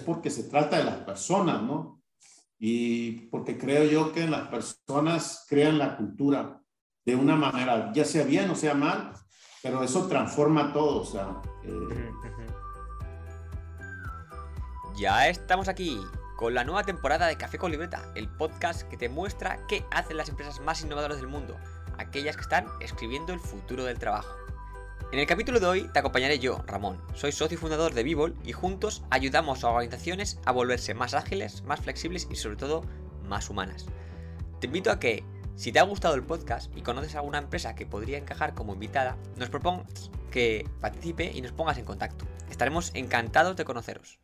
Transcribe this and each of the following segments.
es porque se trata de las personas, ¿no? Y porque creo yo que las personas crean la cultura de una manera, ya sea bien o sea mal, pero eso transforma todo, o sea. Eh, ya estamos aquí con la nueva temporada de Café con Libreta, el podcast que te muestra qué hacen las empresas más innovadoras del mundo, aquellas que están escribiendo el futuro del trabajo. En el capítulo de hoy te acompañaré yo, Ramón. Soy socio fundador de Vivol y juntos ayudamos a organizaciones a volverse más ágiles, más flexibles y sobre todo más humanas. Te invito a que, si te ha gustado el podcast y conoces alguna empresa que podría encajar como invitada, nos propongas que participe y nos pongas en contacto. Estaremos encantados de conoceros.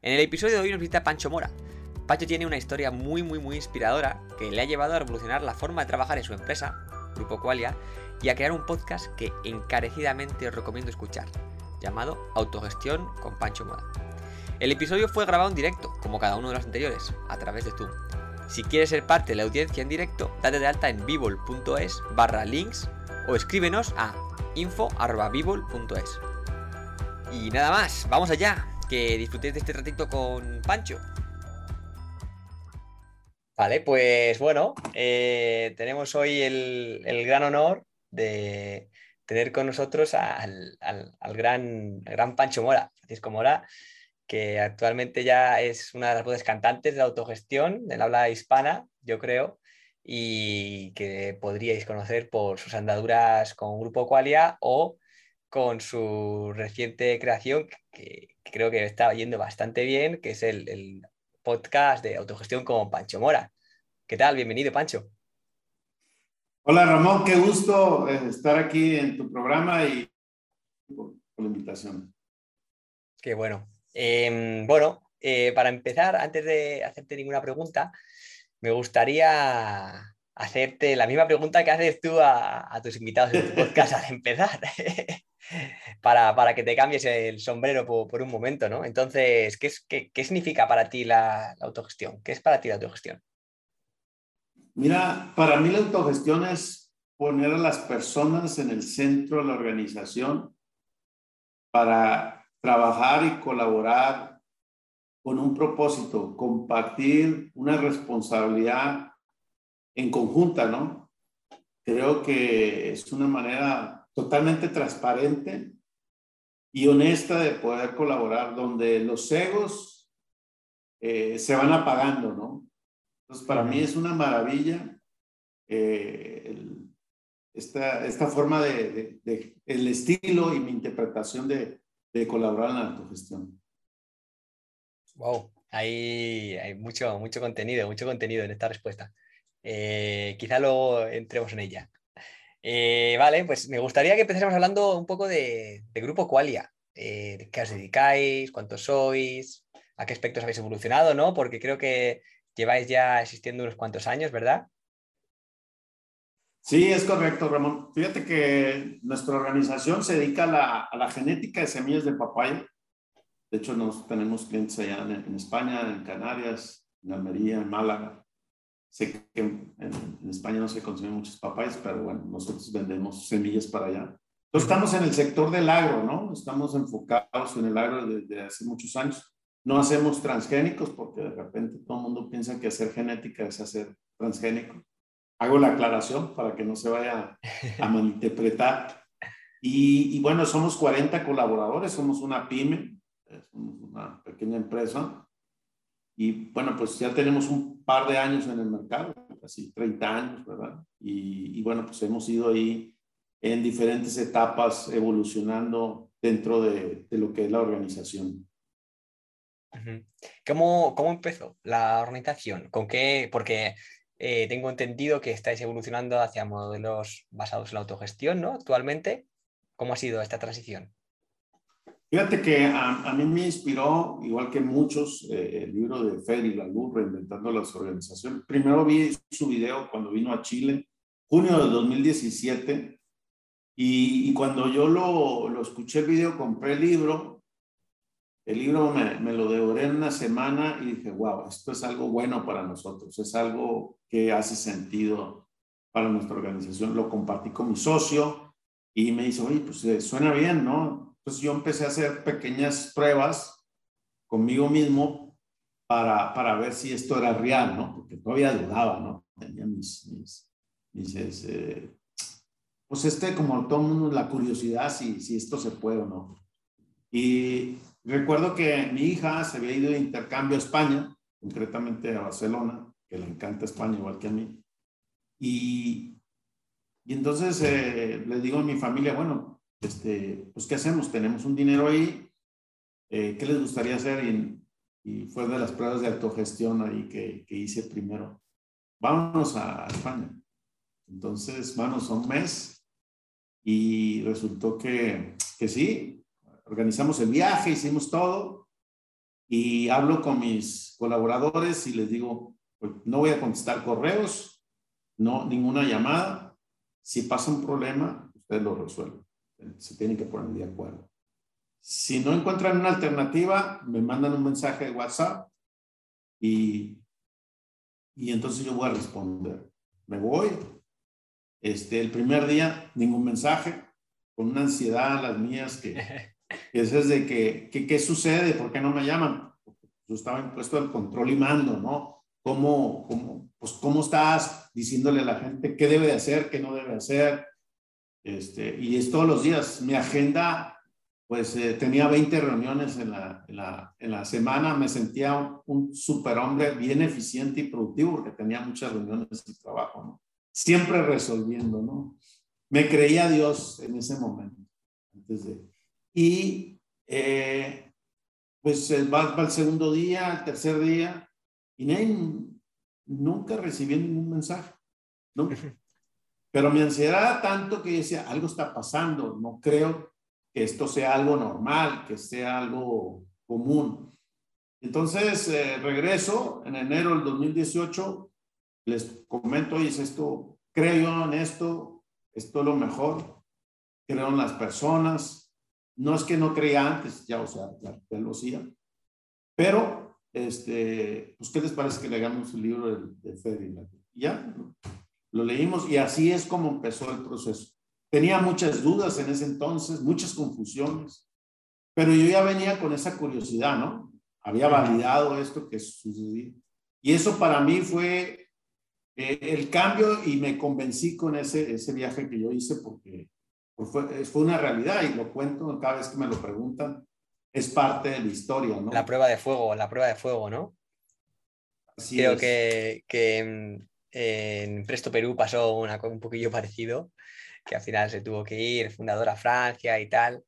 En el episodio de hoy nos visita Pancho Mora. Pancho tiene una historia muy muy muy inspiradora que le ha llevado a revolucionar la forma de trabajar en su empresa, Grupo Qualia, y a crear un podcast que encarecidamente os recomiendo escuchar, llamado Autogestión con Pancho Moda. El episodio fue grabado en directo, como cada uno de los anteriores, a través de Zoom. Si quieres ser parte de la audiencia en directo, date de alta en vivol.es barra links o escríbenos a info.vivol.es. Y nada más, vamos allá, que disfrutéis de este ratito con Pancho. Vale, pues bueno, eh, tenemos hoy el, el, gran honor de tener con nosotros al, gran, gran Pancho Mora, Francisco Mora, que actualmente ya es una de las voces cantantes de autogestión del habla hispana, yo creo, y que podríais conocer por sus andaduras con Grupo Qualia o con su reciente creación, que, creo que está yendo bastante bien, que es el, el podcast de autogestión con Pancho Mora. ¿Qué tal? Bienvenido, Pancho. Hola Ramón, qué gusto eh, estar aquí en tu programa y por, la invitación. Qué bueno. Em, bueno, eh, para empezar, antes de hacerte ninguna pregunta, me gustaría hacerte la misma pregunta que haces tú a, tus invitados en tu podcast al empezar, para, que te cambies el sombrero por, un momento, ¿no? Entonces, ¿qué, es, qué, significa para ti la autogestión? ¿Qué es para ti la autogestión? Mira, para mí la autogestión es poner a las personas en el centro de la organización para trabajar y colaborar con un propósito, compartir una responsabilidad en conjunta, ¿no? Creo que es una manera totalmente transparente y honesta de poder colaborar, donde los egos eh, se van apagando, ¿no? Entonces, para mí es una maravilla eh, esta, esta, forma de, el estilo y mi interpretación de, colaborar en la autogestión. Wow, hay, hay mucho, mucho contenido, mucho contenido en esta respuesta. Eh, quizá luego entremos en ella. Eh, vale, pues me gustaría que empecemos hablando un poco de, Grupo Qualia. ¿Qué os dedicáis? ¿Cuántos sois? ¿A qué aspectos habéis evolucionado? ¿no? Porque creo que lleváis ya existiendo unos cuantos años, ¿verdad? Sí, es correcto, Ramón. Fíjate que nuestra organización se dedica a la, genética de semillas de papaya. De hecho, nos, tenemos clientes allá en, España, en Canarias, en Almería, en Málaga. Sé que en, España no se consumen muchas papayas, pero bueno, nosotros vendemos semillas para allá. Entonces, estamos en el sector del agro, ¿no? Estamos enfocados en el agro desde hace muchos años. No hacemos transgénicos porque de repente todo el mundo piensa que hacer genética es hacer transgénico. Hago la aclaración para que no se vaya a malinterpretar. Y, bueno, somos 40 colaboradores, somos una pyme, somos una pequeña empresa. Y bueno, pues ya tenemos un par de años en el mercado, casi 30 años, ¿verdad? Y, y bueno, pues hemos ido ahí en diferentes etapas evolucionando dentro de, de lo que es la organización. ¿Cómo, ¿Cómo, empezó la organización? ¿Con qué? Porque eh, tengo entendido que estáis evolucionando hacia modelos basados en la autogestión, ¿no? Actualmente, ¿cómo ha sido esta transición? Fíjate que a, mí me inspiró, igual que muchos, eh, el libro de Ferry Laloux, Reinventando las Organizaciones. Primero vi su video cuando vino a Chile, junio de 2017, y, y cuando yo lo, lo, escuché el video, compré el libro el libro me, me, lo devoré en una semana y dije, wow, esto es algo bueno para nosotros, es algo que hace sentido para nuestra organización. Lo compartí con mi socio y me dice, oye, pues eh, suena bien, ¿no? Entonces yo empecé a hacer pequeñas pruebas conmigo mismo para, para ver si esto era real, ¿no? Porque todavía dudaba, ¿no? Tenía mis, mis, mis eh, pues este, como todo mundo, la curiosidad si, si esto se puede o no. Y recuerdo que mi hija se había ido de intercambio a España, concretamente a Barcelona, que le encanta España igual que a mí. Y, entonces eh, le digo a mi familia, bueno, este, pues ¿qué hacemos? Tenemos un dinero ahí, eh, ¿qué les gustaría hacer? Y, y, fue de las pruebas de autogestión ahí que, que hice primero. Vámonos a España. Entonces, vamos a un mes y resultó que sí, organizamos el viaje, hicimos todo y hablo con mis colaboradores y les digo, pues, no voy a contestar correos, no ninguna llamada. Si pasa un problema, ustedes lo resuelven. Se tienen que poner de acuerdo. Si no encuentran una alternativa, me mandan un mensaje de WhatsApp y, y entonces yo voy a responder. Me voy. Este, el primer día, ningún mensaje, con una ansiedad las mías que, que es de que, ¿qué sucede? ¿Por qué no me llaman? Yo estaba impuesto al control y mando, ¿no? ¿Cómo, cómo, pues, ¿Cómo estás diciéndole a la gente qué debe de hacer, qué no debe hacer? Este, y es todos los días. Mi agenda, pues eh, tenía 20 reuniones en la, en la, en la semana. Me sentía un, un superhombre bien eficiente y productivo porque tenía muchas reuniones de trabajo, ¿no? Siempre resolviendo, ¿no? Me creía Dios en ese momento. Antes de, y eh, pues va, va el segundo día, el tercer día, y nunca recibí ningún mensaje. ¿no? Pero mi ansiedad era tanto que decía, algo está pasando, no creo que esto sea algo normal, que sea algo común. Entonces, eh, regreso en enero del 2018, les comento, y es esto, creo en esto, esto es lo mejor, creo en las personas, no es que no creía antes, ya, o sea, ya, lo hacía, pero, este, pues, ¿qué les parece que le hagamos el libro de, de Ferdinand? Ya, lo leímos y así es como empezó el proceso. Tenía muchas dudas en ese entonces, muchas confusiones, pero yo ya venía con esa curiosidad, ¿no? Había validado esto que sucedía. Y eso para mí fue eh, el cambio y me convencí con ese, ese viaje que yo hice porque, fue, fue una realidad y lo cuento cada vez que me lo preguntan. Es parte de la historia, ¿no? La prueba de fuego, la prueba de fuego, ¿no? Así Creo que, que mm, en Presto Perú pasó una, un poquillo parecido, que al final se tuvo que ir, fundador a Francia y tal,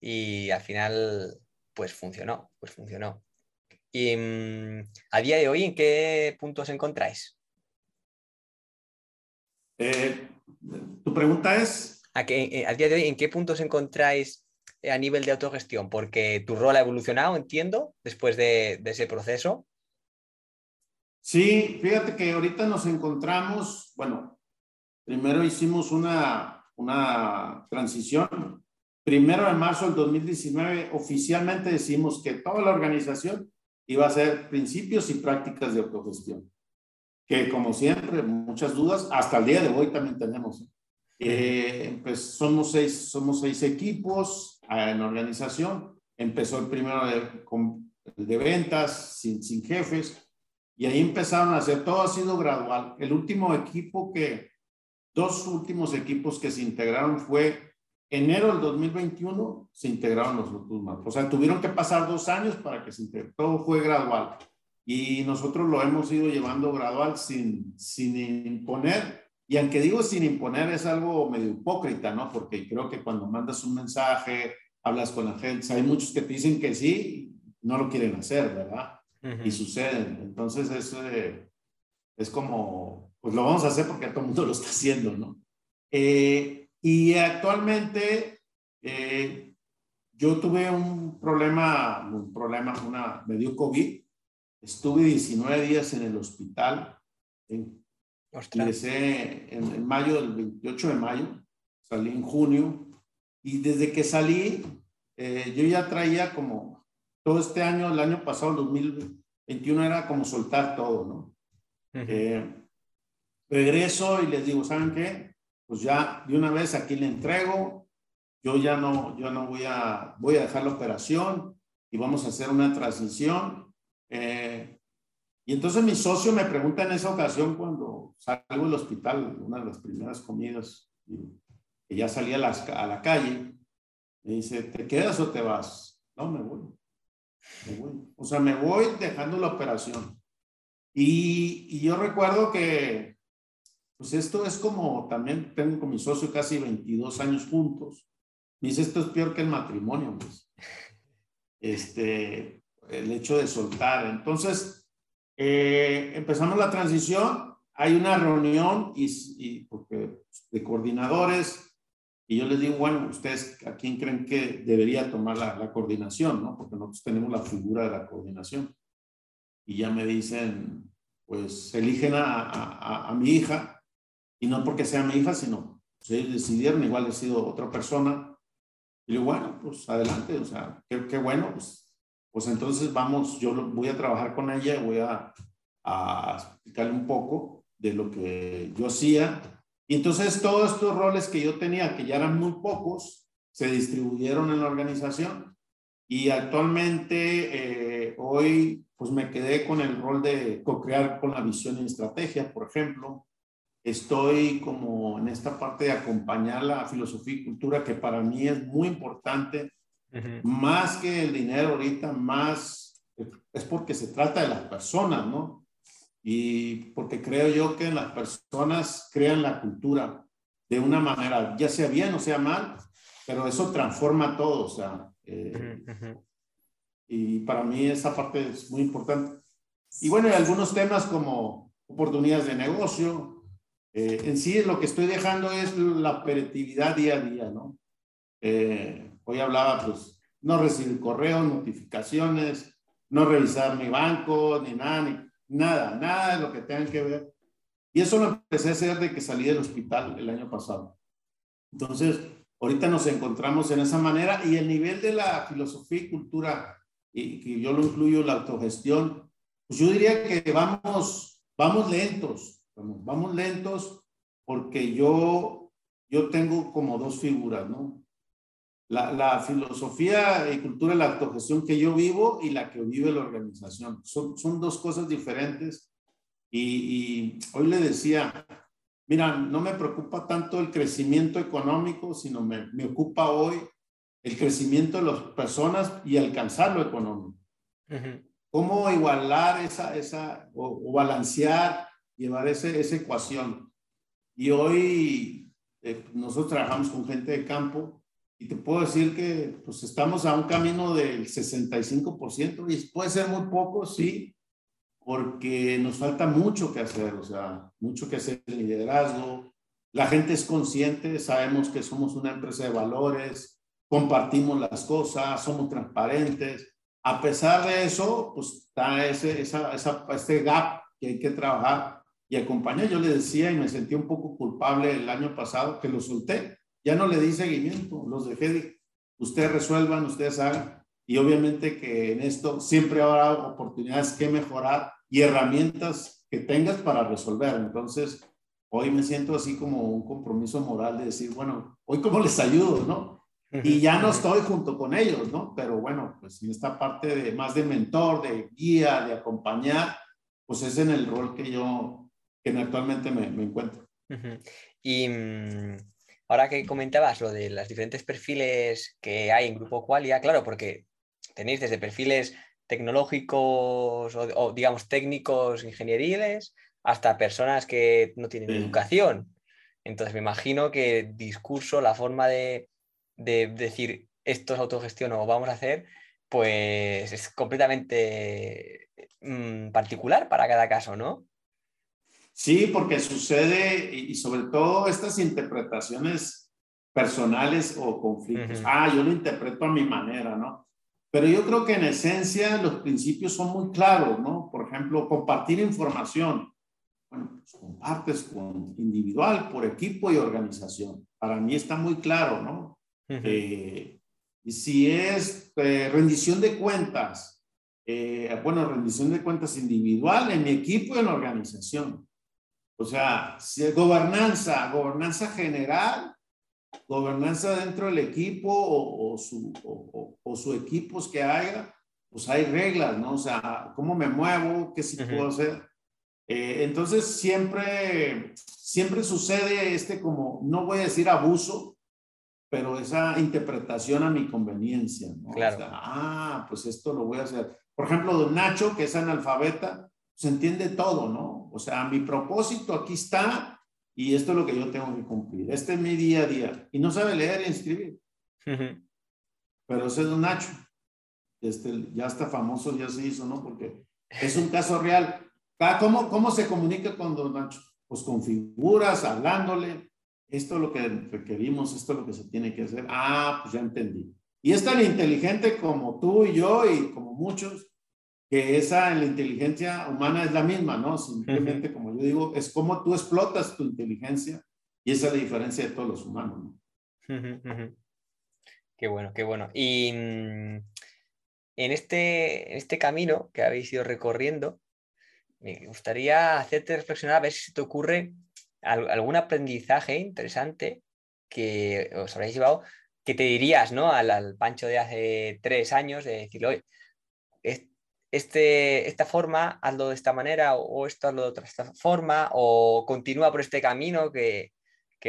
y al final pues funcionó, pues funcionó. Y mm, a día de hoy, ¿en qué puntos encontráis? Eh, tu pregunta es... ¿A, qué, eh, a día de hoy, ¿en qué puntos encontráis a nivel de autogestión? Porque tu rol ha evolucionado, entiendo, después de, de ese proceso. Sí, fíjate que ahorita nos encontramos, bueno, primero hicimos una, una transición. Primero de marzo del 2019 oficialmente decimos que toda la organización iba a ser principios y prácticas de autogestión. Que como siempre, muchas dudas, hasta el día de hoy también tenemos. Eh, pues somos seis, somos seis equipos eh, en organización. Empezó el primero de, de ventas, sin, sin jefes y ahí empezaron a hacer, todo ha sido gradual. El último equipo que, dos últimos equipos que se integraron fue enero del 2021, se integraron los otros más. O sea, tuvieron que pasar dos años para que se integre. Todo fue gradual. Y nosotros lo hemos ido llevando gradual sin, sin imponer. Y aunque digo sin imponer es algo medio hipócrita, ¿no? Porque creo que cuando mandas un mensaje, hablas con la gente, hay muchos que te dicen que sí, no lo quieren hacer, ¿verdad? y suceden. Entonces es, eh, es como, pues lo vamos a hacer porque todo el mundo lo está haciendo, ¿no? Eh, y actualmente eh, yo tuve un problema, un problema, una, me dio COVID, estuve 19 días en el hospital, en, ingresé en, en mayo, del 28 de mayo, salí en junio, y desde que salí, yo ya traía como todo este año, el año pasado, el 2021, era como soltar todo, ¿no? Eh, regreso y les digo, ¿saben qué? Pues ya de una vez aquí le entrego, yo ya no, yo no voy a, voy a dejar la operación, y vamos a hacer una transición. Eh, y entonces mi socio me pregunta en esa ocasión cuando salgo del hospital, una de las primeras comidas, que ya salí a, a la calle, me dice, ¿te quedas o te vas? No, me voy. Me voy. O sea, me voy dejando la operación. Y, y yo recuerdo que, pues esto es como, también tengo con mi socio casi 22 años juntos. Me dice, esto es peor que el matrimonio, pues. Este, el hecho de soltar. Entonces, eh, empezamos la transición, hay una reunión y, y porque, de coordinadores, y yo les digo, bueno, ustedes a quién creen que debería tomar la, la, coordinación, ¿no? Porque nosotros tenemos la figura de la coordinación. Y ya me dicen, pues eligen a, a, a mi hija, y no porque sea mi hija, sino pues ellos decidieron, igual he sido otra persona. Y yo, bueno, pues adelante, o sea, qué, qué bueno, pues, pues entonces vamos, yo voy a trabajar con ella voy a, a explicarle un poco de lo que yo hacía y entonces todos estos roles que yo tenía, que ya eran muy pocos, se distribuyeron en la organización y actualmente eh, hoy pues me quedé con el rol de co-crear con la visión y estrategia, por ejemplo. Estoy como en esta parte de acompañar la filosofía y cultura que para mí es muy importante, más que el dinero ahorita, más es porque se trata de las personas, ¿no? y porque creo yo que las personas crean la cultura de una manera, ya sea bien o sea mal, pero eso transforma todo, o sea, eh, y para mí esa parte es muy importante. Y bueno, hay algunos temas como oportunidades de negocio, eh, en sí lo que estoy dejando es la operatividad día a día, ¿no? Eh, hoy hablaba, pues, no recibir correos, notificaciones, no revisar mi banco, ni nada, ni Nada, nada de lo que tengan que ver. Y eso lo empecé a hacer de que salí del hospital el año pasado. Entonces, ahorita nos encontramos en esa manera y el nivel de la filosofía y cultura, y que yo lo incluyo la autogestión, pues yo diría que vamos, vamos lentos, vamos, vamos lentos porque yo, yo tengo como dos figuras, ¿no? La, la, filosofía y cultura de la autogestión que yo vivo y la que vive la organización. Son, son dos cosas diferentes. Y, y, hoy le decía, mira, no me preocupa tanto el crecimiento económico, sino me, me ocupa hoy el crecimiento de las personas y alcanzar lo económico. ¿Cómo igualar esa, esa o, o balancear, llevar ese, esa ecuación? Y hoy eh, nosotros trabajamos con gente de campo y te puedo decir que pues estamos a un camino del 65% y puede ser muy poco, sí, porque nos falta mucho que hacer, o sea, mucho que hacer en liderazgo. La gente es consciente, sabemos que somos una empresa de valores, compartimos las cosas, somos transparentes. A pesar de eso, pues está ese, esa, esa, este gap que hay que trabajar y acompañar. Yo le decía y me sentí un poco culpable el año pasado que lo solté ya no le di seguimiento, los dejé de, ustedes resuelvan, ustedes hagan. Y obviamente que en esto siempre habrá oportunidades que mejorar y herramientas que tengas para resolver. Entonces, hoy me siento así como un compromiso moral de decir, bueno, hoy cómo les ayudo, ¿no? Y ya no estoy junto con ellos, ¿no? Pero bueno, pues en esta parte de más de mentor, de guía, de acompañar, pues es en el rol que yo, que actualmente me, me encuentro. Y mm, Ahora que comentabas lo de los diferentes perfiles que hay en Grupo Qualia, claro, porque tenéis desde perfiles tecnológicos o, digamos técnicos, ingenieriles, hasta personas que no tienen educación. Entonces me imagino que el discurso, la forma de, decir esto es autogestión o vamos a hacer, pues es completamente mm, particular para cada caso, ¿no? Sí, porque sucede, y sobre todo estas interpretaciones personales o conflictos. Ah, yo lo interpreto a mi manera, ¿no? Pero yo creo que en esencia los principios son muy claros, ¿no? Por ejemplo, compartir información. Bueno, pues compartes con individual, por equipo y organización. Para mí está muy claro, ¿no? Eh, y si es eh, rendición de cuentas, eh, bueno, rendición de cuentas individual en mi equipo y en la organización. O sea, si gobernanza, gobernanza general, gobernanza dentro del equipo o, su, o, equipos que haya, pues hay reglas, ¿no? O sea, ¿cómo me muevo? ¿Qué sí puedo hacer? Eh, entonces, siempre, siempre sucede este como, no voy a decir abuso, pero esa interpretación a mi conveniencia, ¿no? Claro. O sea, ah, pues esto lo voy a hacer. Por ejemplo, don Nacho, que es analfabeta, se entiende todo, ¿no? O sea, mi propósito aquí está y esto es lo que yo tengo que cumplir. Este es mi día a día. Y no sabe leer y escribir. Pero ese es don Nacho. Este, ya está famoso, ya se hizo, ¿no? Porque es un caso real. ¿Cómo, ¿Cómo se comunica con don Nacho? Pues con figuras, hablándole. Esto es lo que requerimos, esto es lo que se tiene que hacer. Ah, pues ya entendí. Y es tan inteligente como tú y yo y como muchos, que esa en la inteligencia humana es la misma, ¿no? Simplemente, como yo digo, es como tú explotas tu inteligencia y esa es la diferencia de todos los humanos, ¿no? Qué bueno, qué bueno. Y mm, en este, en este camino que habéis ido recorriendo, me gustaría hacerte reflexionar a ver si te ocurre algún aprendizaje interesante que os habréis llevado, que te dirías, ¿no? Al, al Pancho de hace tres años, de decirle, oye, este, esta forma, hazlo de esta manera, o esto hazlo de otra forma, o continúa por este camino que,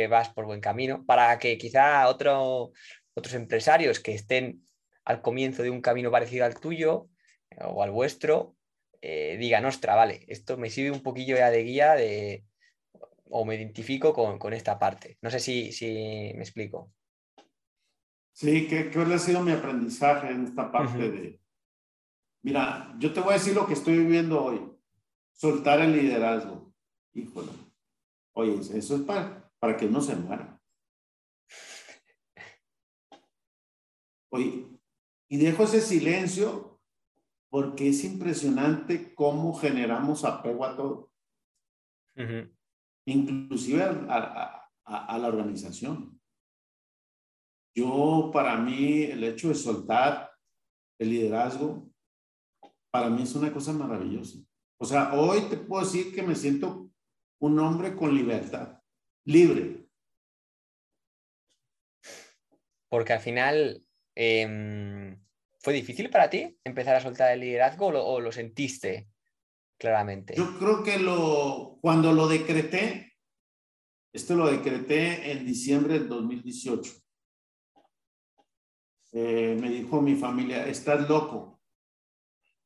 vas por buen camino, para que quizá otro, otros empresarios que estén al comienzo de un camino parecido al tuyo eh, o al vuestro, eh, digan, ostra, vale, esto me sirve un poquillo ya de guía de, o me identifico con, esta parte. No sé si, si me explico. Sí, ¿qué, ¿qué, ha sido mi aprendizaje en esta parte de, Mira, yo te voy a decir lo que estoy viviendo hoy. Soltar el liderazgo. Híjole. Oye, eso es para, para que no se muera. Oye, y dejo ese silencio porque es impresionante cómo generamos apego a todo. Inclusive a, a la organización. Yo, para mí, el hecho de soltar el liderazgo para mí es una cosa maravillosa. O sea, hoy te puedo decir que me siento un hombre con libertad, libre. Porque al final, em, ¿fue difícil para ti empezar a soltar el liderazgo o lo, sentiste claramente? Yo creo que lo, cuando lo decreté, esto lo decreté en diciembre del 2018. Eh, me dijo mi familia, estás loco,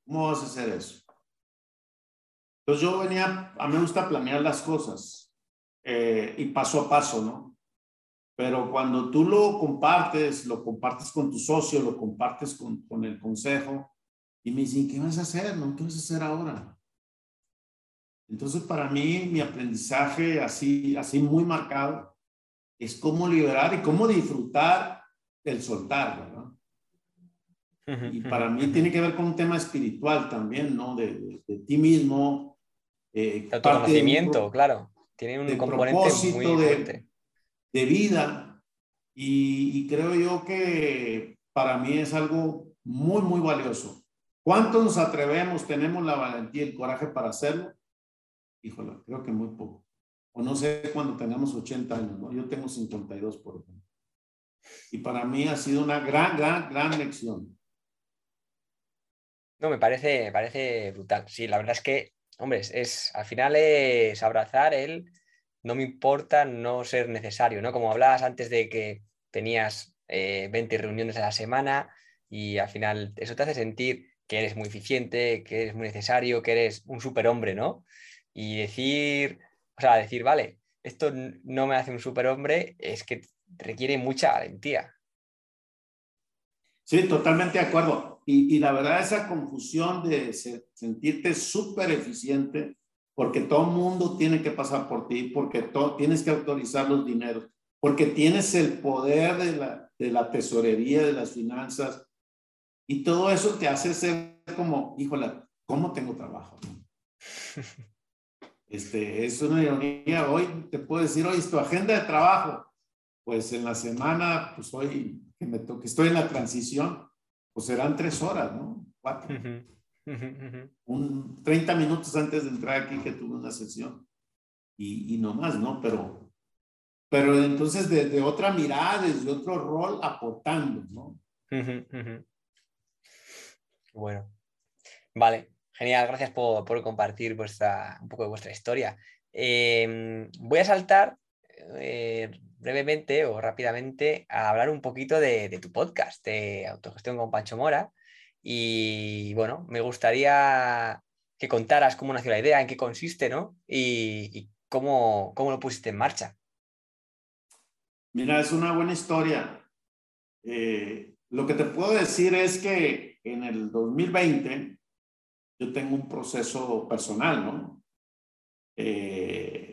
¿Cómo vas a hacer eso? Entonces yo venía, a mí me gusta planear las cosas eh, y paso a paso, ¿no? Pero cuando tú lo compartes, lo compartes con tu socio, lo compartes con, con el consejo y me dicen, ¿qué vas a hacer? ¿No? ¿Qué vas a hacer ahora? Entonces para mí mi aprendizaje así, así muy marcado es cómo liberar y cómo disfrutar el soltar, ¿verdad? Y para mí tiene que ver con un tema espiritual también, ¿no? De, de, ti mismo. Eh, Autoconocimiento, claro. Tiene un componente muy de, de, vida. Y, y, creo yo que para mí es algo muy, muy valioso. ¿Cuántos nos atrevemos, tenemos la valentía y el coraje para hacerlo? Híjole, creo que muy poco. O no sé cuando tengamos 80 años, ¿no? Yo tengo 52, por ejemplo. Y para mí ha sido una gran, gran, gran lección. No, me parece, parece brutal. Sí, la verdad es que, hombre, es, al final es abrazar el no me importa no ser necesario, ¿no? Como hablabas antes de que tenías 20 eh, reuniones a la semana y al final eso te hace sentir que eres muy eficiente, que eres muy necesario, que eres un superhombre, ¿no? Y decir, o sea, decir, vale, esto no me hace un superhombre, es que requiere mucha valentía. Sí, totalmente de acuerdo. Y, la verdad, esa confusión de sentirte súper eficiente, porque todo el mundo tiene que pasar por ti, porque tienes que autorizar los dineros, porque tienes el poder de la, de la tesorería, de las finanzas, y todo eso te hace ser como, híjole, ¿cómo tengo trabajo? Este, es una ironía. Hoy te puedo decir, hoy es tu agenda de trabajo. Pues en la semana, pues hoy que me toque, estoy en la transición, pues serán tres horas, ¿no? Cuatro. Un 30 minutos antes de entrar aquí que tuve una sesión y, y no más, ¿no? Pero, pero entonces de, otra mirada, desde otro rol, aportando, ¿no? Bueno, vale, genial, gracias por, compartir vuestra, un poco de vuestra historia. Em, voy a saltar eh, brevemente o rápidamente a hablar un poquito de, tu podcast, de Autogestión con Pancho Mora. Y bueno, me gustaría que contaras cómo nació la idea, en qué consiste, ¿no? Y, cómo, cómo, lo pusiste en marcha. Mira, es una buena historia. Eh, lo que te puedo decir es que en el 2020 yo tengo un proceso personal, ¿no? Eh,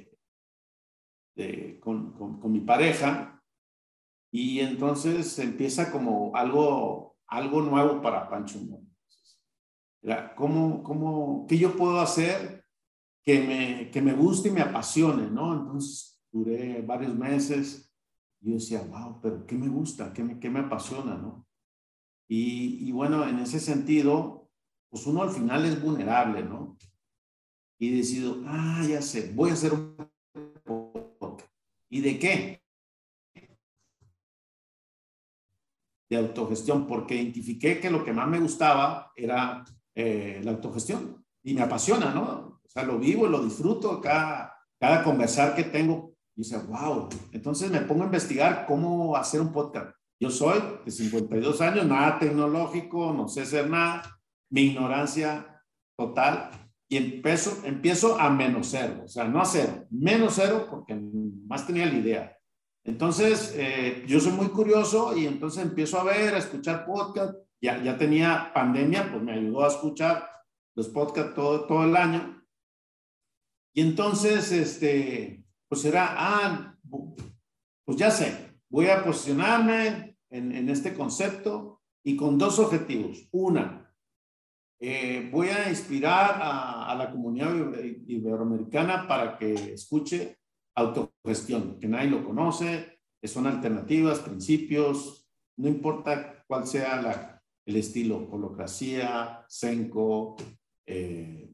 con, con, mi pareja y entonces empieza como algo, algo nuevo para Pancho ¿cómo, cómo, ¿Qué yo puedo hacer que me, que me guste y me apasione, ¿no? Entonces duré varios meses y yo decía, wow, pero ¿qué me gusta? ¿Qué me, qué me apasiona, no? Y, y bueno, en ese sentido, pues uno al final es vulnerable, ¿no? Y decido, ah, ya sé, voy a hacer un ¿Y de qué? De autogestión, porque identifiqué que lo que más me gustaba era eh, la autogestión y me apasiona, ¿no? O sea, lo vivo, lo disfruto, cada, cada conversar que tengo, y dice, wow. Entonces me pongo a investigar cómo hacer un podcast. Yo soy de 52 años, nada tecnológico, no sé hacer nada, mi ignorancia total, y empiezo, empiezo a menos cero, o sea, no a cero, menos cero porque más tenía la idea. Entonces, eh, yo soy muy curioso y entonces empiezo a ver, a escuchar podcast. Ya, ya tenía pandemia, pues me ayudó a escuchar los podcasts todo, todo el año. Y entonces, este, pues era, ah, pues ya sé, voy a posicionarme en, en este concepto y con dos objetivos. Una, eh, voy a inspirar a, la comunidad iberoamericana para que escuche autogestión, que nadie lo conoce, son alternativas, principios, no importa cuál sea la, el estilo, holocracia, senco, eh,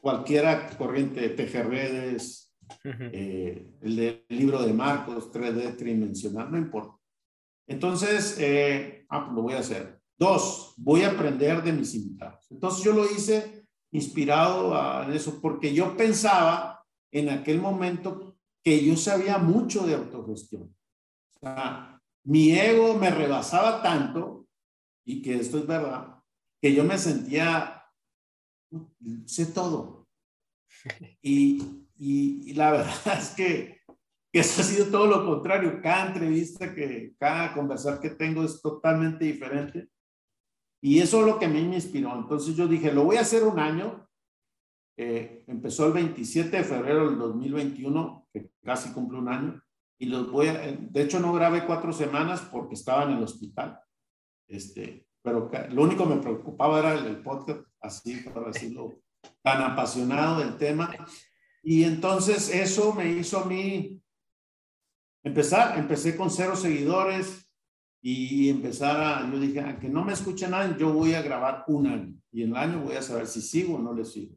cualquiera corriente de tejerredes, eh, el del libro de Marcos, 3D tridimensional, no importa. Entonces, ah, pues lo voy a hacer. Dos, voy a aprender de mis invitados. Entonces yo lo hice inspirado en eso, porque yo pensaba en aquel momento que yo sabía mucho de autogestión. O sea, mi ego me rebasaba tanto, y que esto es verdad, que yo me sentía, sé todo. Y, y, la verdad es que, que, eso ha sido todo lo contrario. Cada entrevista que, cada conversar que tengo es totalmente diferente. Y eso es lo que a mí me inspiró. Entonces yo dije, lo voy a hacer un año. Eh, empezó el 27 de febrero del 2021, que casi cumple un año. Y los voy a, eh, de hecho no grabé cuatro semanas porque estaba en el hospital. Este, pero lo único que me preocupaba era el, podcast, así para decirlo, tan apasionado del tema. Y entonces eso me hizo a mí empezar, empecé con cero seguidores, y empezar a, yo dije, que no me escuche nadie, yo voy a grabar un año y en el año voy a saber si sigo o no le sigo.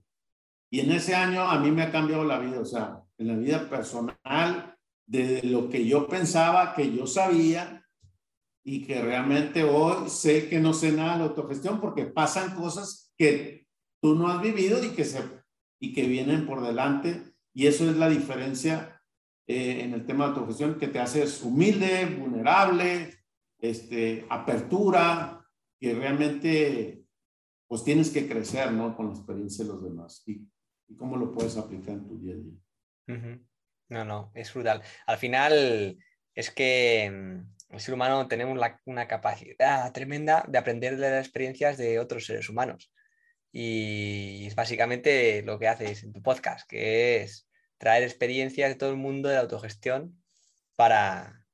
Y en ese año a mí me ha cambiado la vida, o sea, en la vida personal, de lo que yo pensaba, que yo sabía y que realmente hoy sé que no sé nada de autogestión porque pasan cosas que tú no has vivido y que, se, y que vienen por delante. Y eso es la diferencia eh, en el tema de autogestión, que te haces humilde, vulnerable, este, apertura, que realmente pues tienes que crecer, ¿no? Con la experiencia de los demás y, cómo lo puedes aplicar en tu día a día. No, no, es brutal. Al final es que mm, el ser humano tenemos una capacidad tremenda de aprender de las experiencias de otros seres humanos. Y es básicamente lo que haces en tu podcast, que es traer experiencias de todo el mundo de la autogestión para,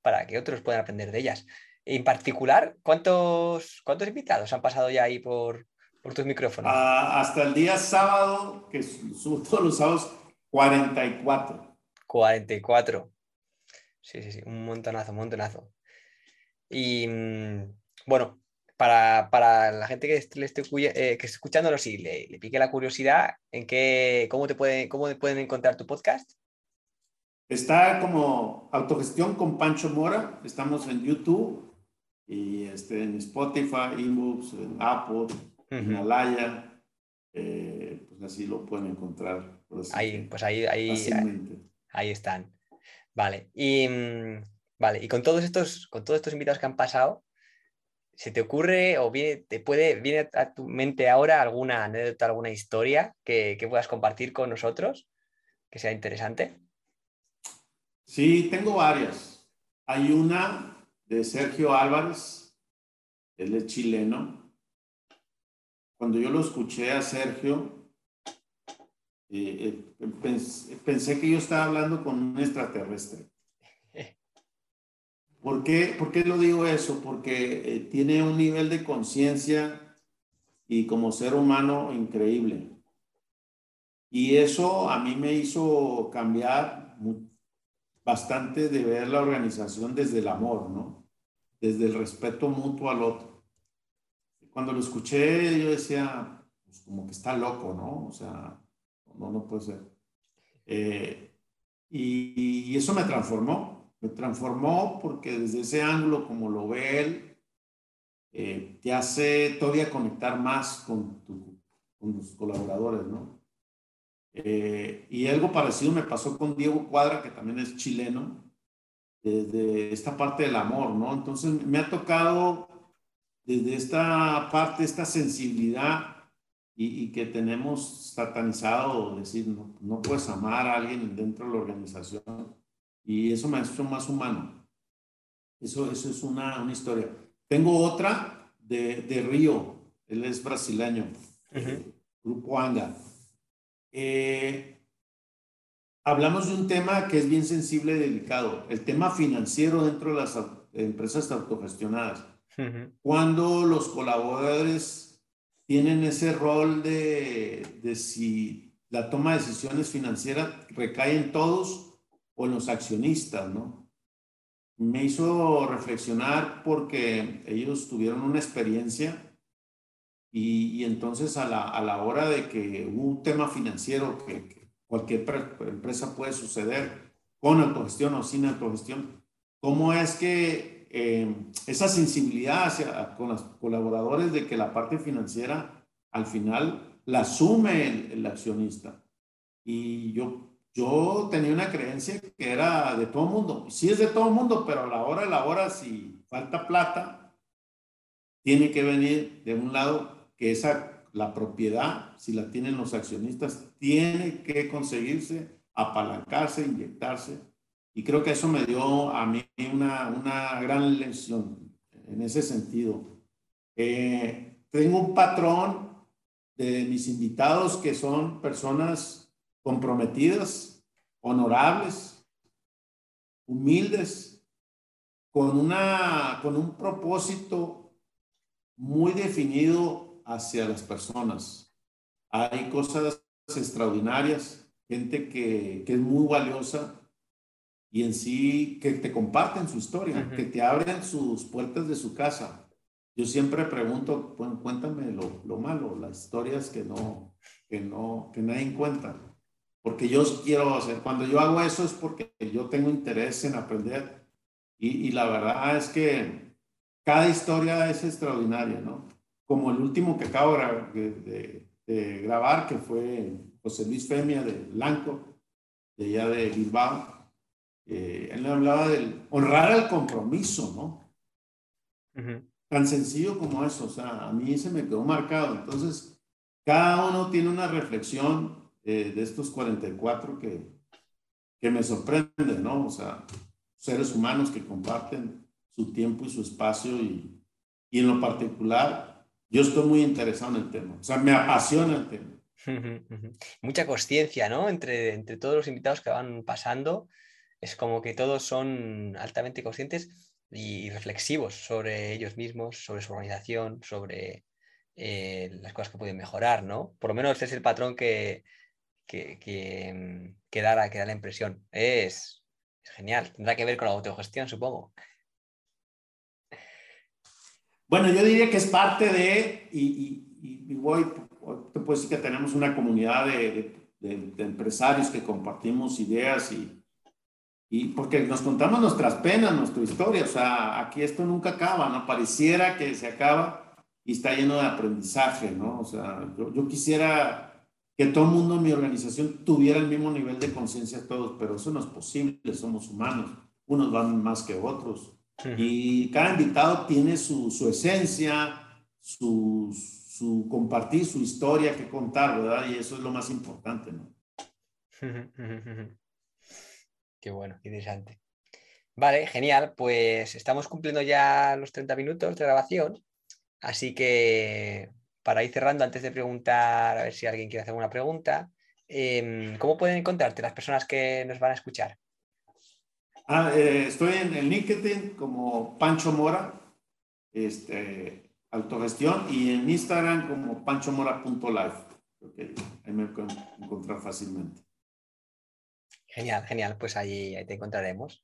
para que otros puedan aprender de ellas. En particular, ¿cuántos, cuántos invitados han pasado ya ahí por, por tus micrófonos? Ah, hasta el día sábado, que subo todos los sábados, 44. 44. Sí, sí, sí, un montonazo, un montonazo. Y mm, bueno, para, la gente que, le esté, eh, que esté escuchándolo, sí, le, le, pique la curiosidad, ¿en qué, cómo, te puede, ¿cómo pueden encontrar tu podcast? Está como autogestión con Pancho Mora. Estamos en YouTube. y este, en Spotify, Inbooks, en Apple, en Alaya, eh, pues así lo pueden encontrar. Ahí, pues ahí, ahí, ahí, están. Vale. Y, mm, vale. y con todos estos, con todos estos invitados que han pasado, ¿se te ocurre o viene, te puede, viene a tu mente ahora alguna anécdota, alguna historia que, que puedas compartir con nosotros que sea interesante? Sí, tengo varias. Hay una de Sergio Álvarez, él es chileno. Cuando yo lo escuché a Sergio, eh, eh, pensé, que yo estaba hablando con un extraterrestre. ¿Por qué, ¿Por qué lo digo eso? Porque eh, tiene un nivel de conciencia y como ser humano increíble. Y eso a mí me hizo cambiar bastante de ver la organización desde el amor, ¿no? Desde el respeto mutuo al otro. Cuando lo escuché, yo decía, pues como que está loco, ¿no? O sea, no, no puede ser. Eh, y, eso me transformó, me transformó porque desde ese ángulo, como lo ve él, eh, te hace todavía conectar más con, tu, con tus colaboradores, ¿no? Eh, y algo parecido me pasó con Diego Cuadra, que también es chileno, desde esta parte del amor, ¿no? Entonces me ha tocado desde esta parte, esta sensibilidad y, que tenemos satanizado, decir, no, no, puedes amar a alguien dentro de la organización y eso me ha hecho más humano. Eso, eso es una, una historia. Tengo otra de, de Río, él es brasileño, Grupo Anga. Eh, hablamos de un tema que es bien sensible y delicado, el tema financiero dentro de las empresas autogestionadas. Cuando los colaboradores tienen ese rol de, de si la toma de decisiones financieras recae en todos o en los accionistas, ¿no? Me hizo reflexionar porque ellos tuvieron una experiencia y, entonces a la, a la, hora de que un tema financiero que, cualquier empresa puede suceder con autogestión o sin autogestión, ¿cómo es que eh, esa sensibilidad hacia, con los colaboradores de que la parte financiera al final la asume el, accionista? Y yo yo tenía una creencia que era de todo mundo. Sí es de todo mundo, pero a la hora de la hora, si falta plata, tiene que venir de un lado que esa, la propiedad, si la tienen los accionistas, tiene que conseguirse, apalancarse, inyectarse. Y creo que eso me dio a mí una, una gran lección en ese sentido. Eh, tengo un patrón de mis invitados que son personas comprometidas, honorables, humildes, con, una, con un propósito muy definido hacia las personas. Hay cosas extraordinarias, gente que, que es muy valiosa y en sí que te comparten su historia, que te abren sus puertas de su casa. Yo siempre pregunto, bueno, cuéntame lo, lo, malo, las historias que no, que no, que nadie cuenta. Porque yo quiero hacer, cuando yo hago eso es porque yo tengo interés en aprender. Y, y la verdad es que cada historia es extraordinaria, ¿no? como el último que acabo de, grabar, que fue José Luis Femia de Blanco, de allá de Bilbao. Eh, él hablaba del honrar el compromiso, ¿no? Tan sencillo como eso, o sea, a mí se me quedó marcado. Entonces, cada uno tiene una reflexión eh, de estos 44 que, que me sorprende, ¿no? O sea, seres humanos que comparten su tiempo y su espacio y, y en lo particular yo estoy muy interesado en el tema, o sea, me apasiona el tema. Mucha conciencia, ¿no? Entre, entre todos los invitados que van pasando, es como que todos son altamente conscientes y reflexivos sobre ellos mismos, sobre su organización, sobre eh, las cosas que pueden mejorar, ¿no? Por lo menos ese es el patrón que, que, que, da, la, da la impresión. Es, es genial, tendrá que ver con la autogestión, supongo. Bueno, yo diría que es parte de, y, voy, te puedo decir que tenemos una comunidad de, empresarios que compartimos ideas y, y porque nos contamos nuestras penas, nuestra historia, o sea, aquí esto nunca acaba, ¿no? Pareciera que se acaba y está lleno de aprendizaje, ¿no? O sea, yo, yo quisiera que todo el mundo en mi organización tuviera el mismo nivel de conciencia todos, pero eso no es posible, somos humanos, unos van más que otros. Y cada invitado tiene su, su esencia, su, su, compartir su historia que contar, ¿verdad? Y eso es lo más importante, ¿no? Qué bueno, qué interesante. Vale, genial. Pues estamos cumpliendo ya los 30 minutos de grabación. Así que para ir cerrando, antes de preguntar, a ver si alguien quiere hacer una pregunta, em, ¿cómo pueden encontrarte las personas que nos van a escuchar? Ah, eh, estoy en el LinkedIn como Pancho Mora, este, autogestión, y en Instagram como panchomora.life. Okay, ahí me pueden encontrar fácilmente. Genial, genial. Pues ahí, ahí te encontraremos.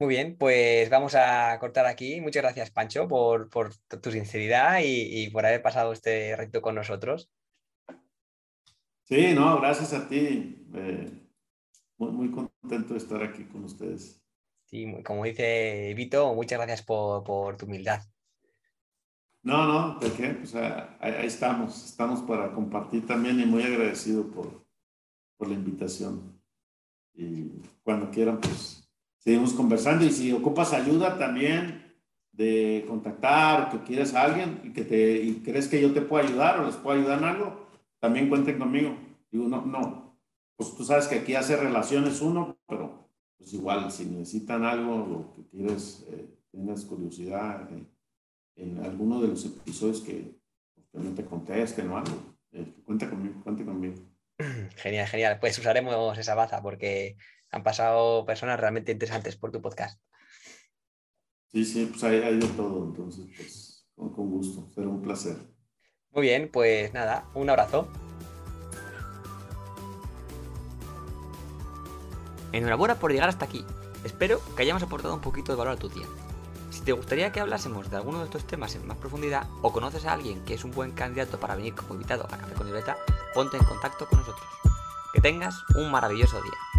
Muy bien, pues vamos a cortar aquí. Muchas gracias, Pancho, por, tu sinceridad y, por haber pasado este reto con nosotros. Sí, no, gracias a ti. Eh, muy, contento de estar aquí con ustedes. Sí, como dice Vito, muchas gracias por, tu humildad. No, no, ¿de qué? O sea, ahí, estamos, estamos para compartir también y muy agradecido por, por la invitación y cuando quieran, pues seguimos conversando. Y si ocupas ayuda también de contactar o que quieres a alguien y que te y crees que yo te puedo ayudar o les puedo ayudar en algo, también cuenten conmigo. Digo, no, no, pues tú sabes que aquí hace relaciones uno, pero pues igual, si necesitan algo o que quieres, eh, tienes curiosidad en alguno de los episodios que, no te contesten o algo, eh, cuenta conmigo, cuente conmigo. Genial, genial. Pues usaremos esa baza porque han pasado personas realmente interesantes por tu podcast. Sí, sí, pues hay, de todo, entonces, pues con, con gusto, será un placer. Muy bien, pues nada, un abrazo. Enhorabuena por llegar hasta aquí. Espero que hayamos aportado un poquito de valor a tu tiempo. Si te gustaría que hablásemos de alguno de estos temas en más profundidad o conoces a alguien que es un buen candidato para venir como invitado a Café con Libreta, ponte en contacto con nosotros. Que tengas un maravilloso día.